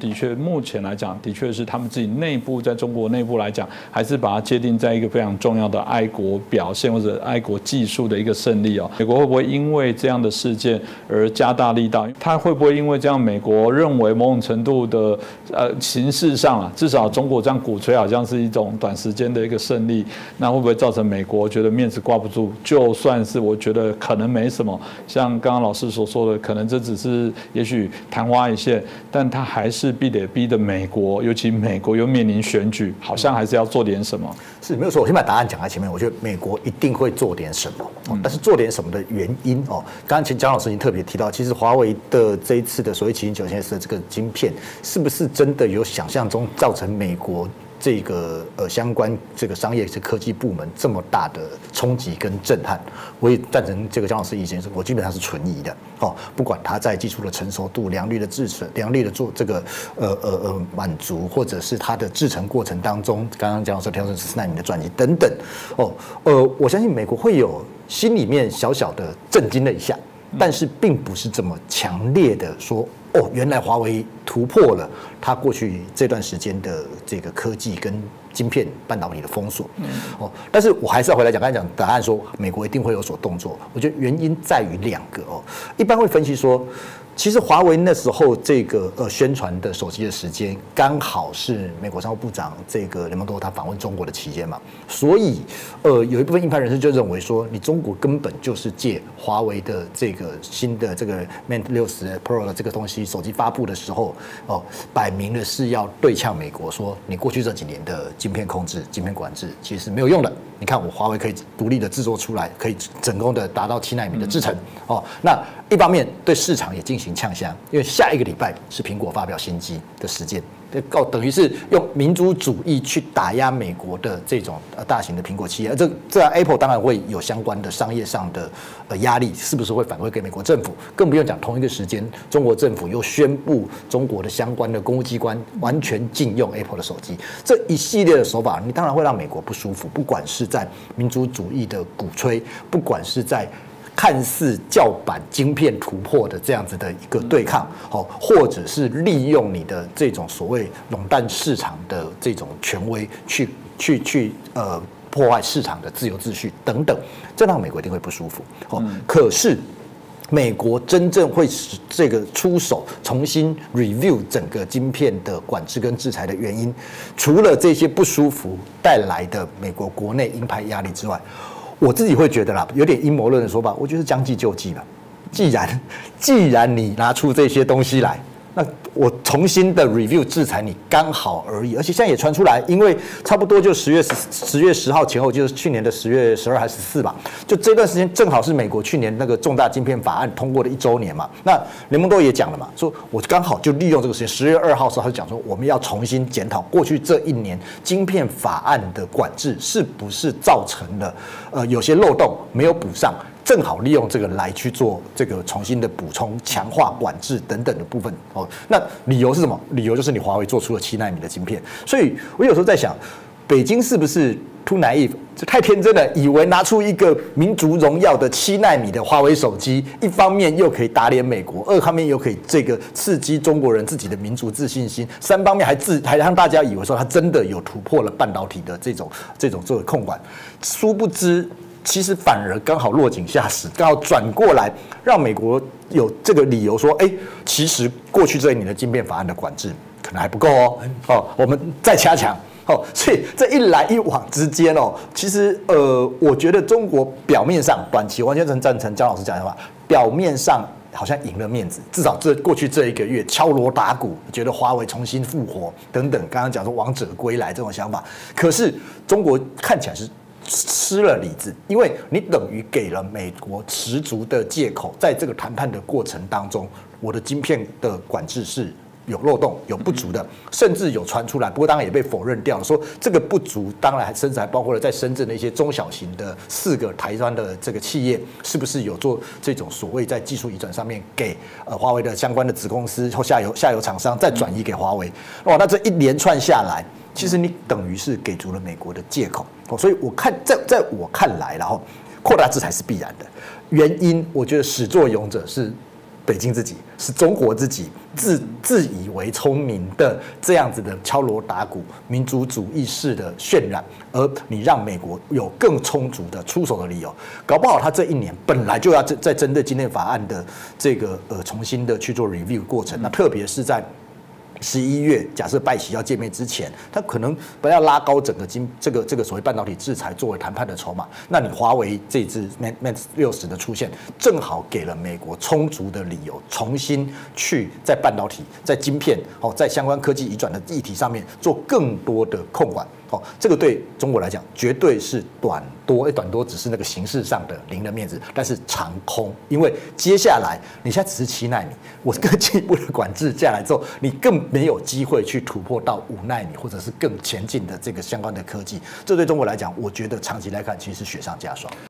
的确目前来讲，的确是他们自己内部在中国内部来讲，还是把它界定在一个非常重要的爱国表现或者爱国技术的一个胜利哦。美国会不会因为这样的事件而加大力道？他会不会因为这样，美国认为某种程度的呃形式上啊，至少中国这样鼓吹好像是一种短时间的一个胜利，那会不会造成美国觉得面子挂不住？就算是我觉得可能没什么，像刚刚老师所说的，可能这只是也许昙花一现，但他还是必得逼的美国，尤其美国又面临选举，好像还是要做点什么。是没有错，我先把答案讲在前面。我觉得美国一定会做点什么，但是做点什么的原因哦，刚刚其实姜老师已经特别提到，其实华为的这一次的所谓麒麟九千 S 的这个晶片，是不是真的有想象中造成美国？这个呃相关这个商业是科技部门这么大的冲击跟震撼，我也赞成这个姜老师意见，是我基本上是存疑的哦。不管它在技术的成熟度、良率的制成、良率的做这个呃呃呃满足，或者是它的制成过程当中，刚刚姜老师调整十四纳米的转移等等哦，呃，我相信美国会有心里面小小的震惊了一下，但是并不是这么强烈的说。哦，原来华为突破了它过去这段时间的这个科技跟晶片半导体的封锁。哦，但是我还是要回来讲，刚才讲答案说美国一定会有所动作。我觉得原因在于两个哦，一般会分析说。其实华为那时候这个呃宣传的手机的时间，刚好是美国商务部长这个雷蒙多他访问中国的期间嘛，所以呃有一部分硬派人士就认为说，你中国根本就是借华为的这个新的这个 Mate 六十 Pro 的这个东西手机发布的时候，哦，摆明了是要对呛美国，说你过去这几年的晶片控制、晶片管制其实是没有用的。你看我华为可以独立的制作出来，可以成功的达到七纳米的制程，哦，那一方面对市场也进行。呛香，因为下一个礼拜是苹果发表新机的时间，告等于是用民族主义去打压美国的这种呃大型的苹果企业，这这 Apple 当然会有相关的商业上的呃压力，是不是会反馈给美国政府？更不用讲同一个时间，中国政府又宣布中国的相关的公务机关完全禁用 Apple 的手机，这一系列的手法，你当然会让美国不舒服。不管是在民族主义的鼓吹，不管是在。看似叫板晶片突破的这样子的一个对抗，哦，或者是利用你的这种所谓垄断市场的这种权威，去去去呃破坏市场的自由秩序等等，这让美国一定会不舒服。哦，可是美国真正会使这个出手重新 review 整个晶片的管制跟制裁的原因，除了这些不舒服带来的美国国内鹰派压力之外。我自己会觉得啦，有点阴谋论的说法，我觉得是将计就计了。既然既然你拿出这些东西来。那我重新的 review 制裁你刚好而已，而且现在也传出来，因为差不多就十月十十月十号前后，就是去年的十月十二还是十四吧，就这段时间正好是美国去年那个重大晶片法案通过的一周年嘛。那联盟多也讲了嘛，说我刚好就利用这个时间，十月二号时候他就讲说，我们要重新检讨过去这一年晶片法案的管制是不是造成了呃有些漏洞没有补上。正好利用这个来去做这个重新的补充、强化管制等等的部分哦。那理由是什么？理由就是你华为做出了七纳米的晶片。所以我有时候在想，北京是不是 too naive，太天真了，以为拿出一个民族荣耀的七纳米的华为手机，一方面又可以打脸美国，二方面又可以这个刺激中国人自己的民族自信心，三方面还自还让大家以为说他真的有突破了半导体的这种这种作为控管，殊不知。其实反而刚好落井下石，刚好转过来让美国有这个理由说：哎，其实过去这一年的晶片法案的管制可能还不够哦，哦，我们再加强哦。所以这一来一往之间哦，其实呃，我觉得中国表面上短期完全能赞成姜老师讲的话，表面上好像赢了面子，至少这过去这一个月敲锣打鼓，觉得华为重新复活等等，刚刚讲说王者归来这种想法，可是中国看起来是。失了李子，因为你等于给了美国十足的借口，在这个谈判的过程当中，我的晶片的管制是有漏洞、有不足的，甚至有传出来，不过当然也被否认掉了。说这个不足，当然甚至还包括了在深圳的一些中小型的四个台湾的这个企业，是不是有做这种所谓在技术移转上面给呃华为的相关的子公司或下游下游厂商再转移给华为？哇，那这一连串下来。其实你等于是给足了美国的借口，所以我看在在我看来，然后扩大制裁是必然的。原因我觉得始作俑者是北京自己，是中国自己自自以为聪明的这样子的敲锣打鼓、民族主义式的渲染，而你让美国有更充足的出手的理由，搞不好他这一年本来就要在在针对今天法案的这个呃重新的去做 review 过程，那特别是在。十一月，假设拜习要见面之前，他可能不要拉高整个金这个这个所谓半导体制裁作为谈判的筹码。那你华为这支 Mate Mate 六十的出现，正好给了美国充足的理由，重新去在半导体、在晶片、哦，在相关科技移转的议题上面做更多的控管。哦，这个对中国来讲，绝对是短多，哎，短多只是那个形式上的零的面子，但是长空，因为接下来你现在只是七纳米，我更进一步的管制下来之后，你更没有机会去突破到五纳米或者是更前进的这个相关的科技，这对中国来讲，我觉得长期来看其实是雪上加霜。